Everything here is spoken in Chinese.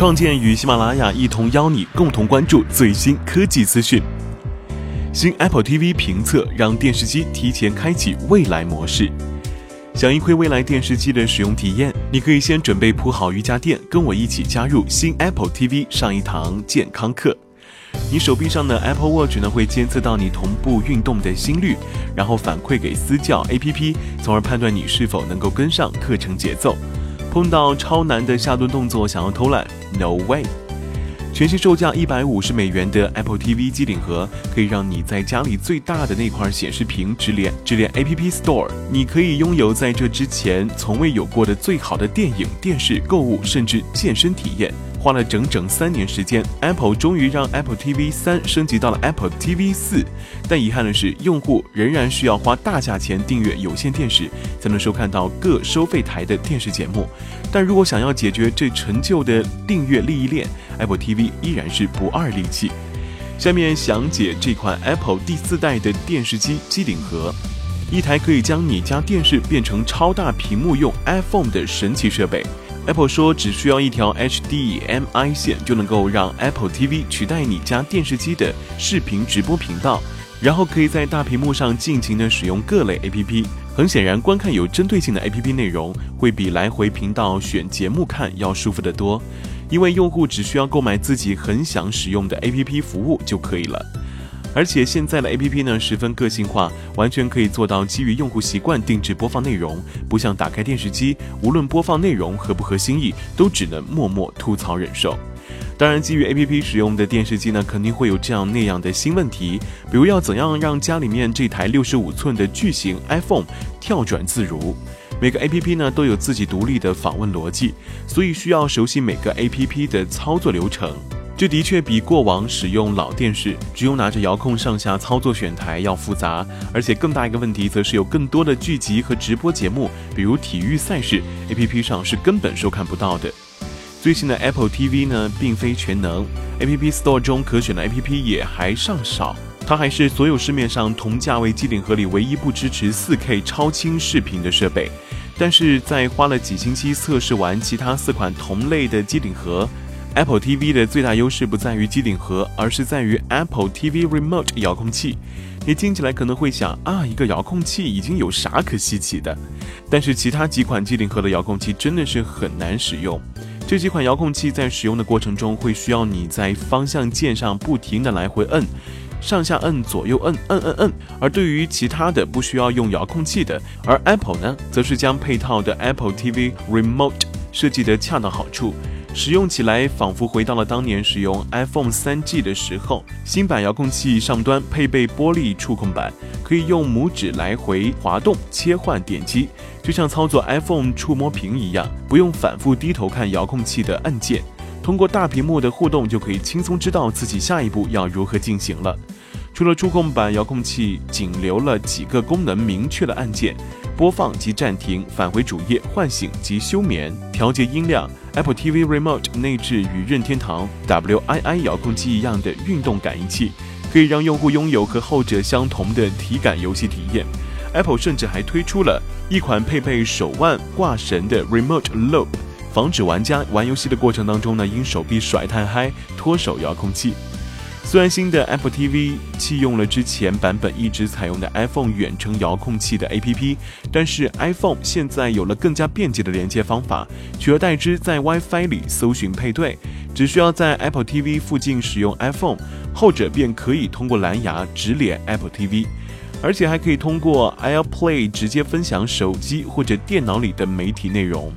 创建与喜马拉雅一同邀你共同关注最新科技资讯。新 Apple TV 评测让电视机提前开启未来模式。想一窥未来电视机的使用体验，你可以先准备铺好瑜伽垫，跟我一起加入新 Apple TV 上一堂健康课。你手臂上的 Apple Watch 呢会监测到你同步运动的心率，然后反馈给私教 APP，从而判断你是否能够跟上课程节奏。碰到超难的下蹲动作，想要偷懒？No way！全新售价一百五十美元的 Apple TV 机顶盒，可以让你在家里最大的那块显示屏直连直连 App Store，你可以拥有在这之前从未有过的最好的电影、电视、购物，甚至健身体验。花了整整三年时间，Apple 终于让 Apple TV 三升级到了 Apple TV 四，但遗憾的是，用户仍然需要花大价钱订阅有线电视，才能收看到各收费台的电视节目。但如果想要解决这陈旧的订阅利益链，Apple TV 依然是不二利器。下面详解这款 Apple 第四代的电视机机顶盒，一台可以将你家电视变成超大屏幕用 iPhone 的神奇设备。Apple 说，只需要一条 HDMI 线就能够让 Apple TV 取代你家电视机的视频直播频道，然后可以在大屏幕上尽情的使用各类 APP。很显然，观看有针对性的 APP 内容会比来回频道选节目看要舒服得多，因为用户只需要购买自己很想使用的 APP 服务就可以了。而且现在的 A P P 呢十分个性化，完全可以做到基于用户习惯定制播放内容，不像打开电视机，无论播放内容合不合心意，都只能默默吐槽忍受。当然，基于 A P P 使用的电视机呢，肯定会有这样那样的新问题，比如要怎样让家里面这台六十五寸的巨型 iPhone 跳转自如。每个 A P P 呢都有自己独立的访问逻辑，所以需要熟悉每个 A P P 的操作流程。这的确比过往使用老电视只用拿着遥控上下操作选台要复杂，而且更大一个问题则是有更多的剧集和直播节目，比如体育赛事，APP 上是根本收看不到的。最新的 Apple TV 呢，并非全能，App Store 中可选的 APP 也还尚少，它还是所有市面上同价位机顶盒里唯一不支持 4K 超清视频的设备。但是在花了几星期测试完其他四款同类的机顶盒。Apple TV 的最大优势不在于机顶盒，而是在于 Apple TV Remote 遥控器。你听起来可能会想啊，一个遥控器已经有啥可稀奇的？但是其他几款机顶盒的遥控器真的是很难使用。这几款遥控器在使用的过程中会需要你在方向键上不停的来回摁，上下摁，左右摁，摁摁摁。而对于其他的不需要用遥控器的，而 Apple 呢，则是将配套的 Apple TV Remote 设计得恰到好处。使用起来仿佛回到了当年使用 iPhone 3G 的时候。新版遥控器上端配备玻璃触控板，可以用拇指来回滑动切换点击，就像操作 iPhone 触摸屏一样，不用反复低头看遥控器的按键。通过大屏幕的互动，就可以轻松知道自己下一步要如何进行了。除了触控板，遥控器仅留了几个功能明确的按键。播放及暂停，返回主页，唤醒及休眠，调节音量。Apple TV Remote 内置与任天堂 WII 遥控器一样的运动感应器，可以让用户拥有和后者相同的体感游戏体验。Apple 甚至还推出了一款配备手腕挂绳的 Remote Loop，防止玩家玩游戏的过程当中呢，因手臂甩太嗨脱手遥控器。虽然新的 Apple TV 弃用了之前版本一直采用的 iPhone 远程遥控器的 APP，但是 iPhone 现在有了更加便捷的连接方法，取而代之在 WiFi 里搜寻配对，只需要在 Apple TV 附近使用 iPhone，后者便可以通过蓝牙直连 Apple TV，而且还可以通过 AirPlay 直接分享手机或者电脑里的媒体内容。